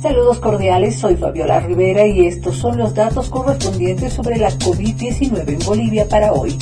Saludos cordiales, soy Fabiola Rivera y estos son los datos correspondientes sobre la COVID-19 en Bolivia para hoy.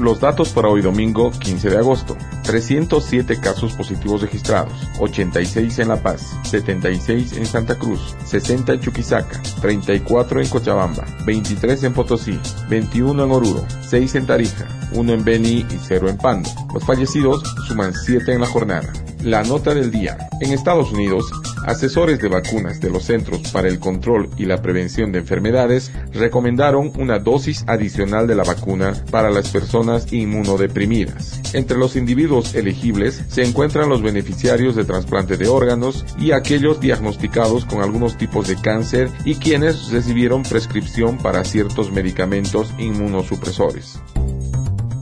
Los datos para hoy domingo 15 de agosto. 307 casos positivos registrados, 86 en La Paz, 76 en Santa Cruz, 60 en Chuquisaca, 34 en Cochabamba, 23 en Potosí, 21 en Oruro, 6 en Tarija, 1 en Beni y 0 en Pando. Los fallecidos suman 7 en la jornada. La nota del día. En Estados Unidos, asesores de vacunas de los Centros para el Control y la Prevención de Enfermedades recomendaron una dosis adicional de la vacuna para las personas inmunodeprimidas. Entre los individuos elegibles se encuentran los beneficiarios de trasplante de órganos y aquellos diagnosticados con algunos tipos de cáncer y quienes recibieron prescripción para ciertos medicamentos inmunosupresores.